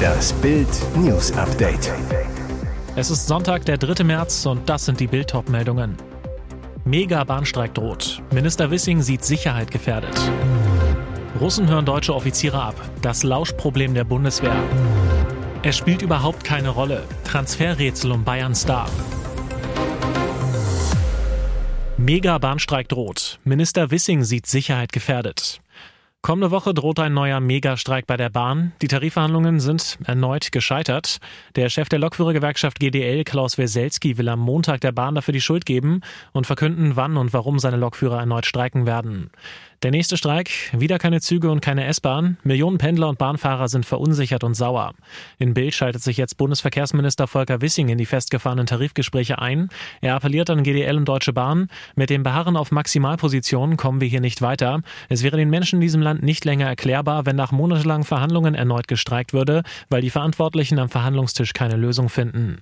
Das Bild News Update. Es ist Sonntag, der 3. März und das sind die Bild meldungen Mega Bahnstreik droht. Minister Wissing sieht Sicherheit gefährdet. Russen hören deutsche Offiziere ab. Das Lauschproblem der Bundeswehr. Es spielt überhaupt keine Rolle. Transferrätsel um Bayern Star. Mega Bahnstreik droht. Minister Wissing sieht Sicherheit gefährdet. Kommende Woche droht ein neuer Megastreik bei der Bahn. Die Tarifverhandlungen sind erneut gescheitert. Der Chef der Lokführergewerkschaft GDL, Klaus Weselski, will am Montag der Bahn dafür die Schuld geben und verkünden, wann und warum seine Lokführer erneut streiken werden. Der nächste Streik, wieder keine Züge und keine S-Bahn. Millionen Pendler und Bahnfahrer sind verunsichert und sauer. In Bild schaltet sich jetzt Bundesverkehrsminister Volker Wissing in die festgefahrenen Tarifgespräche ein. Er appelliert an GDL und Deutsche Bahn. Mit dem Beharren auf Maximalpositionen kommen wir hier nicht weiter. Es wäre den Menschen in diesem Land nicht länger erklärbar, wenn nach monatelangen Verhandlungen erneut gestreikt würde, weil die Verantwortlichen am Verhandlungstisch keine Lösung finden.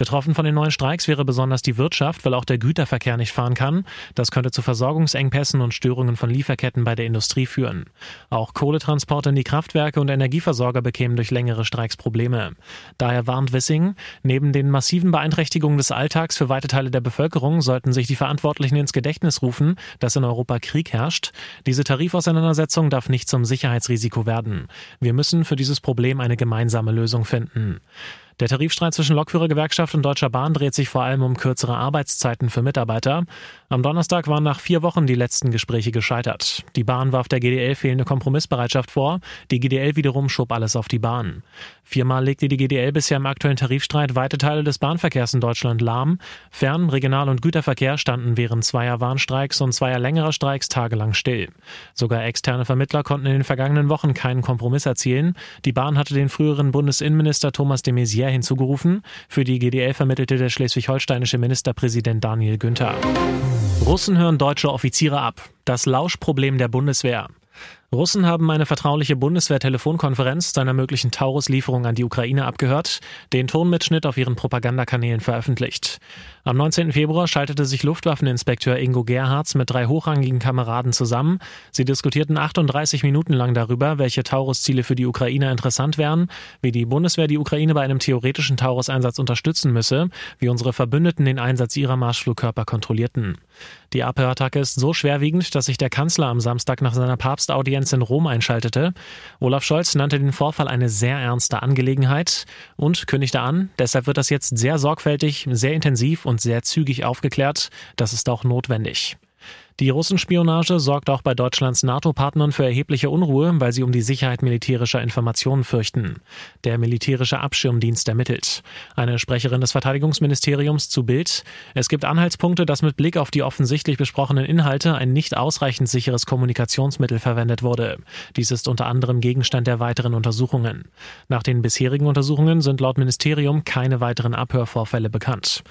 Betroffen von den neuen Streiks wäre besonders die Wirtschaft, weil auch der Güterverkehr nicht fahren kann. Das könnte zu Versorgungsengpässen und Störungen von Lieferketten bei der Industrie führen. Auch Kohletransporte in die Kraftwerke und Energieversorger bekämen durch längere Streiks Probleme. Daher warnt Wissing, neben den massiven Beeinträchtigungen des Alltags für weite Teile der Bevölkerung sollten sich die Verantwortlichen ins Gedächtnis rufen, dass in Europa Krieg herrscht. Diese Tarifauseinandersetzung darf nicht zum Sicherheitsrisiko werden. Wir müssen für dieses Problem eine gemeinsame Lösung finden. Der Tarifstreit zwischen Lokführergewerkschaft und Deutscher Bahn dreht sich vor allem um kürzere Arbeitszeiten für Mitarbeiter. Am Donnerstag waren nach vier Wochen die letzten Gespräche gescheitert. Die Bahn warf der GDL fehlende Kompromissbereitschaft vor. Die GDL wiederum schob alles auf die Bahn. Viermal legte die GDL bisher im aktuellen Tarifstreit weite Teile des Bahnverkehrs in Deutschland lahm. Fern-, Regional- und Güterverkehr standen während zweier Warnstreiks und zweier längerer Streiks tagelang still. Sogar externe Vermittler konnten in den vergangenen Wochen keinen Kompromiss erzielen. Die Bahn hatte den früheren Bundesinnenminister Thomas de Maizière hinzugerufen. Für die GDL vermittelte der schleswig-holsteinische Ministerpräsident Daniel Günther. Russen hören deutsche Offiziere ab. Das Lauschproblem der Bundeswehr. Russen haben eine vertrauliche Bundeswehr-Telefonkonferenz zu einer möglichen Taurus-Lieferung an die Ukraine abgehört, den Tonmitschnitt auf ihren Propagandakanälen veröffentlicht. Am 19. Februar schaltete sich Luftwaffeninspekteur Ingo Gerhards mit drei hochrangigen Kameraden zusammen. Sie diskutierten 38 Minuten lang darüber, welche Taurus-Ziele für die Ukraine interessant wären, wie die Bundeswehr die Ukraine bei einem theoretischen Taurus-Einsatz unterstützen müsse, wie unsere Verbündeten den Einsatz ihrer Marschflugkörper kontrollierten. Die Abhörattacke ist so schwerwiegend, dass sich der Kanzler am Samstag nach seiner Papstaudienz Audienz in Rom einschaltete. Olaf Scholz nannte den Vorfall eine sehr ernste Angelegenheit und kündigte an, deshalb wird das jetzt sehr sorgfältig, sehr intensiv und sehr zügig aufgeklärt. Das ist auch notwendig. Die Russenspionage sorgt auch bei Deutschlands NATO-Partnern für erhebliche Unruhe, weil sie um die Sicherheit militärischer Informationen fürchten. Der militärische Abschirmdienst ermittelt. Eine Sprecherin des Verteidigungsministeriums zu Bild. Es gibt Anhaltspunkte, dass mit Blick auf die offensichtlich besprochenen Inhalte ein nicht ausreichend sicheres Kommunikationsmittel verwendet wurde. Dies ist unter anderem Gegenstand der weiteren Untersuchungen. Nach den bisherigen Untersuchungen sind laut Ministerium keine weiteren Abhörvorfälle bekannt.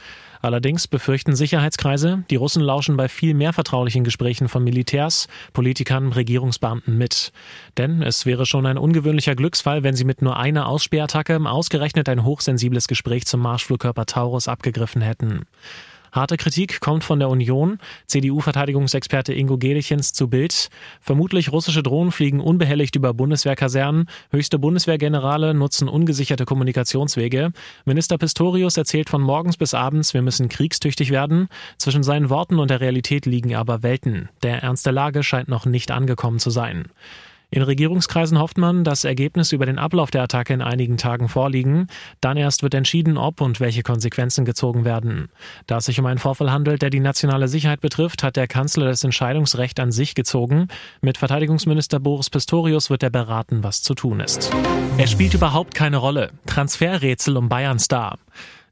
Allerdings befürchten Sicherheitskreise, die Russen lauschen bei viel mehr vertraulichen Gesprächen von Militärs, Politikern, Regierungsbeamten mit. Denn es wäre schon ein ungewöhnlicher Glücksfall, wenn sie mit nur einer Aussperrattacke ausgerechnet ein hochsensibles Gespräch zum Marschflugkörper Taurus abgegriffen hätten. Harte Kritik kommt von der Union. CDU-Verteidigungsexperte Ingo Gelichens zu Bild. Vermutlich russische Drohnen fliegen unbehelligt über Bundeswehrkasernen. Höchste Bundeswehrgenerale nutzen ungesicherte Kommunikationswege. Minister Pistorius erzählt von morgens bis abends, wir müssen kriegstüchtig werden. Zwischen seinen Worten und der Realität liegen aber Welten. Der Ernst der Lage scheint noch nicht angekommen zu sein. In Regierungskreisen hofft man, dass Ergebnisse über den Ablauf der Attacke in einigen Tagen vorliegen. Dann erst wird entschieden, ob und welche Konsequenzen gezogen werden. Da es sich um einen Vorfall handelt, der die nationale Sicherheit betrifft, hat der Kanzler das Entscheidungsrecht an sich gezogen. Mit Verteidigungsminister Boris Pistorius wird er beraten, was zu tun ist. Er spielt überhaupt keine Rolle. Transferrätsel um Bayern Star.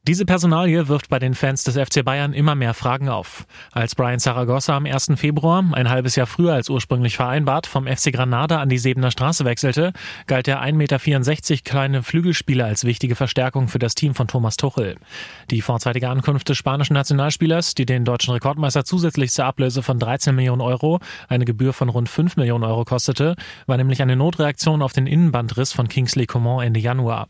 Diese Personalie wirft bei den Fans des FC Bayern immer mehr Fragen auf. Als Brian Zaragoza am 1. Februar, ein halbes Jahr früher als ursprünglich vereinbart, vom FC Granada an die Sebener Straße wechselte, galt der 1,64 Meter kleine Flügelspieler als wichtige Verstärkung für das Team von Thomas Tuchel. Die vorzeitige Ankunft des spanischen Nationalspielers, die den deutschen Rekordmeister zusätzlich zur Ablöse von 13 Millionen Euro eine Gebühr von rund 5 Millionen Euro kostete, war nämlich eine Notreaktion auf den Innenbandriss von Kingsley Coman Ende Januar.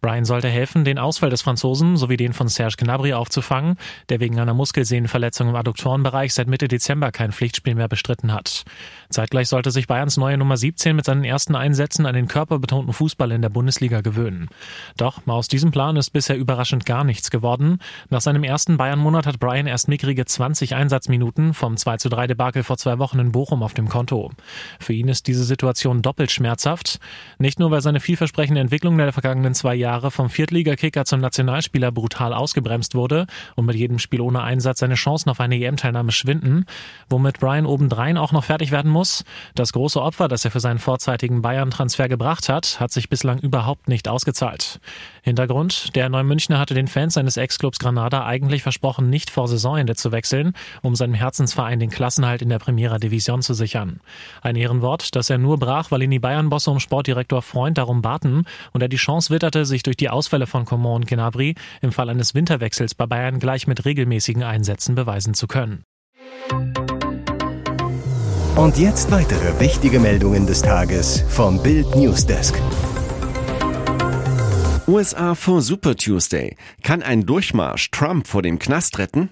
Brian sollte helfen, den Ausfall des Franzosen sowie den von Serge Gnabry aufzufangen, der wegen einer Muskelsehnenverletzung im Adduktorenbereich seit Mitte Dezember kein Pflichtspiel mehr bestritten hat. Zeitgleich sollte sich Bayerns neue Nummer 17 mit seinen ersten Einsätzen an den körperbetonten Fußball in der Bundesliga gewöhnen. Doch aus diesem Plan ist bisher überraschend gar nichts geworden. Nach seinem ersten Bayern-Monat hat Brian erst mickrige 20 Einsatzminuten vom 2 zu 3 Debakel vor zwei Wochen in Bochum auf dem Konto. Für ihn ist diese Situation doppelt schmerzhaft. Nicht nur, weil seine vielversprechende Entwicklung der vergangenen zwei Jahre Jahre vom Viertligakicker zum Nationalspieler brutal ausgebremst wurde und mit jedem Spiel ohne Einsatz seine Chancen auf eine EM-Teilnahme schwinden, womit Brian obendrein auch noch fertig werden muss. Das große Opfer, das er für seinen vorzeitigen Bayern-Transfer gebracht hat, hat sich bislang überhaupt nicht ausgezahlt. Hintergrund, der Neumünchner hatte den Fans seines Ex-Clubs Granada eigentlich versprochen, nicht vor Saisonende zu wechseln, um seinem Herzensverein den Klassenhalt in der Primera Division zu sichern. Ein Ehrenwort, das er nur brach, weil ihn die Bayern-Bosse um Sportdirektor Freund darum baten und er die Chance witterte, sich durch die Ausfälle von Coman und Gnabry im Fall eines Winterwechsels bei Bayern gleich mit regelmäßigen Einsätzen beweisen zu können. Und jetzt weitere wichtige Meldungen des Tages vom Bild Newsdesk. USA vor Super Tuesday. Kann ein Durchmarsch Trump vor dem Knast retten?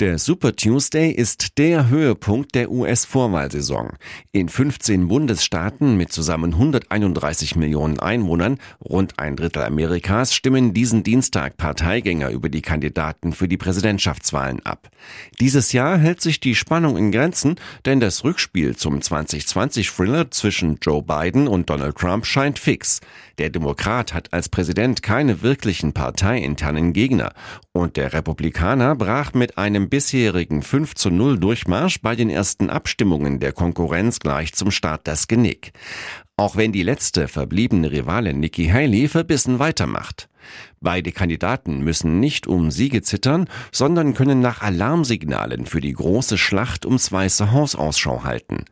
Der Super Tuesday ist der Höhepunkt der US-Vorwahlsaison. In 15 Bundesstaaten mit zusammen 131 Millionen Einwohnern, rund ein Drittel Amerikas, stimmen diesen Dienstag Parteigänger über die Kandidaten für die Präsidentschaftswahlen ab. Dieses Jahr hält sich die Spannung in Grenzen, denn das Rückspiel zum 2020-Thriller zwischen Joe Biden und Donald Trump scheint fix. Der Demokrat hat als Präsident keine wirklichen parteiinternen Gegner und der Republikaner brach mit einem bisherigen 5 zu 0 Durchmarsch bei den ersten Abstimmungen der Konkurrenz gleich zum Start das Genick. Auch wenn die letzte verbliebene Rivalin Nikki Haley verbissen weitermacht. Beide Kandidaten müssen nicht um Siege zittern, sondern können nach Alarmsignalen für die große Schlacht ums Weiße Haus Ausschau halten.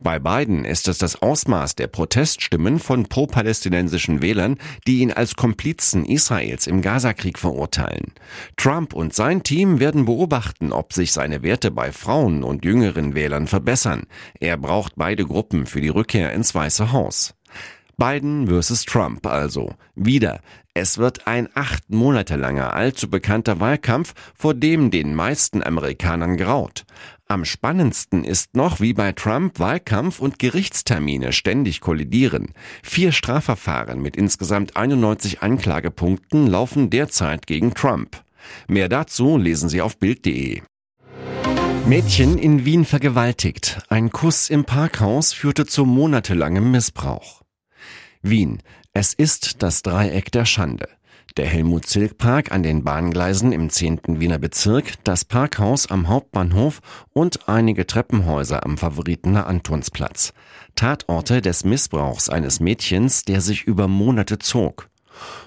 Bei beiden ist es das Ausmaß der Proteststimmen von pro-palästinensischen Wählern, die ihn als Komplizen Israels im Gazakrieg verurteilen. Trump und sein Team werden beobachten, ob sich seine Werte bei Frauen und jüngeren Wählern verbessern. Er braucht beide Gruppen für die Rückkehr ins Weiße Haus. Biden versus Trump also. Wieder. Es wird ein acht Monate langer, allzu bekannter Wahlkampf, vor dem den meisten Amerikanern graut. Am spannendsten ist noch, wie bei Trump Wahlkampf und Gerichtstermine ständig kollidieren. Vier Strafverfahren mit insgesamt 91 Anklagepunkten laufen derzeit gegen Trump. Mehr dazu lesen Sie auf Bild.de. Mädchen in Wien vergewaltigt. Ein Kuss im Parkhaus führte zu monatelangem Missbrauch. Wien. Es ist das Dreieck der Schande. Der Helmut-Zilk-Park an den Bahngleisen im 10. Wiener Bezirk, das Parkhaus am Hauptbahnhof und einige Treppenhäuser am Favoritener Antonsplatz. Tatorte des Missbrauchs eines Mädchens, der sich über Monate zog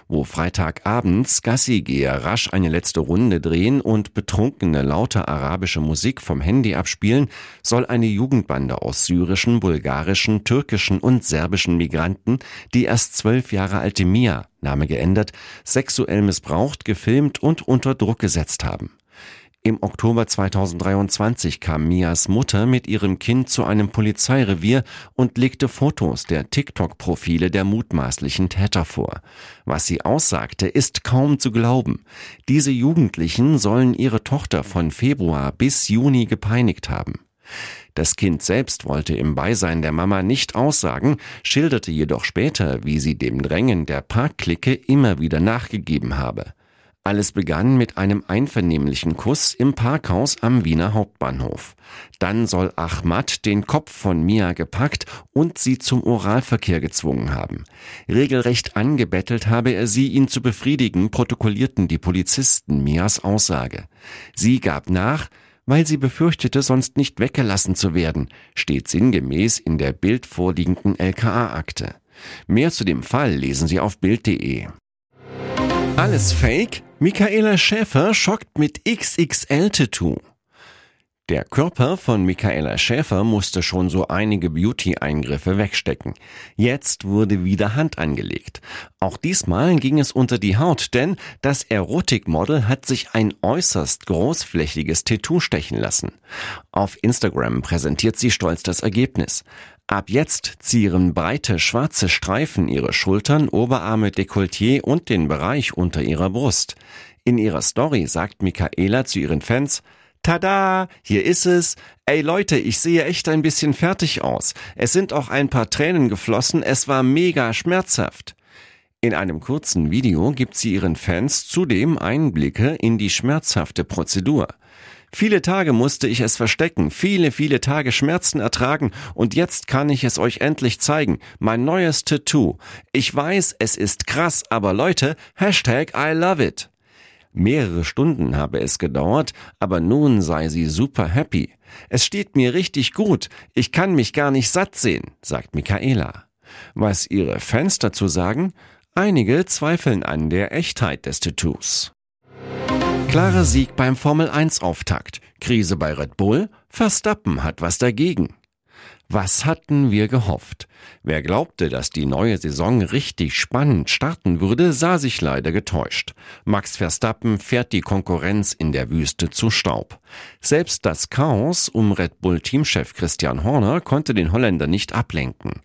wo Freitagabends Gassigeher rasch eine letzte Runde drehen und betrunkene laute arabische Musik vom Handy abspielen, soll eine Jugendbande aus syrischen, bulgarischen, türkischen und serbischen Migranten die erst zwölf Jahre alte Mia, Name geändert, sexuell missbraucht, gefilmt und unter Druck gesetzt haben. Im Oktober 2023 kam Mias Mutter mit ihrem Kind zu einem Polizeirevier und legte Fotos der TikTok-Profile der mutmaßlichen Täter vor. Was sie aussagte, ist kaum zu glauben. Diese Jugendlichen sollen ihre Tochter von Februar bis Juni gepeinigt haben. Das Kind selbst wollte im Beisein der Mama nicht aussagen, schilderte jedoch später, wie sie dem Drängen der Parkklicke immer wieder nachgegeben habe. Alles begann mit einem einvernehmlichen Kuss im Parkhaus am Wiener Hauptbahnhof. Dann soll Ahmad den Kopf von Mia gepackt und sie zum Oralverkehr gezwungen haben. Regelrecht angebettelt habe er sie, ihn zu befriedigen, protokollierten die Polizisten Mias Aussage. Sie gab nach, weil sie befürchtete, sonst nicht weggelassen zu werden, steht sinngemäß in der Bild vorliegenden LKA-Akte. Mehr zu dem Fall lesen Sie auf Bild.de. Alles Fake? Michaela Schäfer schockt mit XXL-Tattoo. Der Körper von Michaela Schäfer musste schon so einige Beauty-Eingriffe wegstecken. Jetzt wurde wieder Hand angelegt. Auch diesmal ging es unter die Haut, denn das Erotikmodel hat sich ein äußerst großflächiges Tattoo stechen lassen. Auf Instagram präsentiert sie stolz das Ergebnis. Ab jetzt zieren breite schwarze Streifen ihre Schultern, Oberarme, Dekolleté und den Bereich unter ihrer Brust. In ihrer Story sagt Michaela zu ihren Fans, Tada, hier ist es. Ey Leute, ich sehe echt ein bisschen fertig aus. Es sind auch ein paar Tränen geflossen, es war mega schmerzhaft. In einem kurzen Video gibt sie ihren Fans zudem Einblicke in die schmerzhafte Prozedur. Viele Tage musste ich es verstecken, viele, viele Tage Schmerzen ertragen und jetzt kann ich es euch endlich zeigen. Mein neues Tattoo. Ich weiß, es ist krass, aber Leute, Hashtag I love it. Mehrere Stunden habe es gedauert, aber nun sei sie super happy. Es steht mir richtig gut, ich kann mich gar nicht satt sehen, sagt Michaela. Was ihre Fans dazu sagen? Einige zweifeln an der Echtheit des Tattoos. Klarer Sieg beim Formel 1 Auftakt. Krise bei Red Bull. Verstappen hat was dagegen. Was hatten wir gehofft? Wer glaubte, dass die neue Saison richtig spannend starten würde, sah sich leider getäuscht. Max Verstappen fährt die Konkurrenz in der Wüste zu Staub. Selbst das Chaos um Red Bull Teamchef Christian Horner konnte den Holländer nicht ablenken.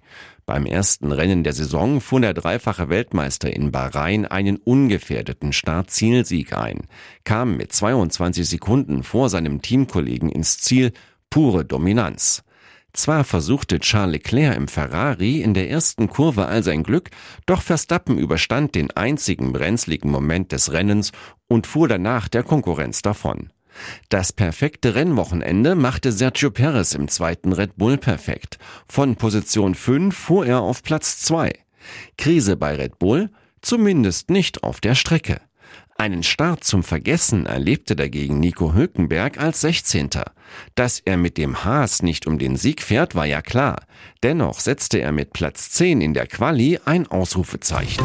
Beim ersten Rennen der Saison fuhr der dreifache Weltmeister in Bahrain einen ungefährdeten Startzielsieg ein, kam mit 22 Sekunden vor seinem Teamkollegen ins Ziel, pure Dominanz. Zwar versuchte Charles Leclerc im Ferrari in der ersten Kurve all sein Glück, doch Verstappen überstand den einzigen brenzligen Moment des Rennens und fuhr danach der Konkurrenz davon. Das perfekte Rennwochenende machte Sergio Perez im zweiten Red Bull perfekt. Von Position 5 fuhr er auf Platz 2. Krise bei Red Bull? Zumindest nicht auf der Strecke. Einen Start zum Vergessen erlebte dagegen Nico Hülkenberg als 16. Dass er mit dem Haas nicht um den Sieg fährt, war ja klar. Dennoch setzte er mit Platz 10 in der Quali ein Ausrufezeichen.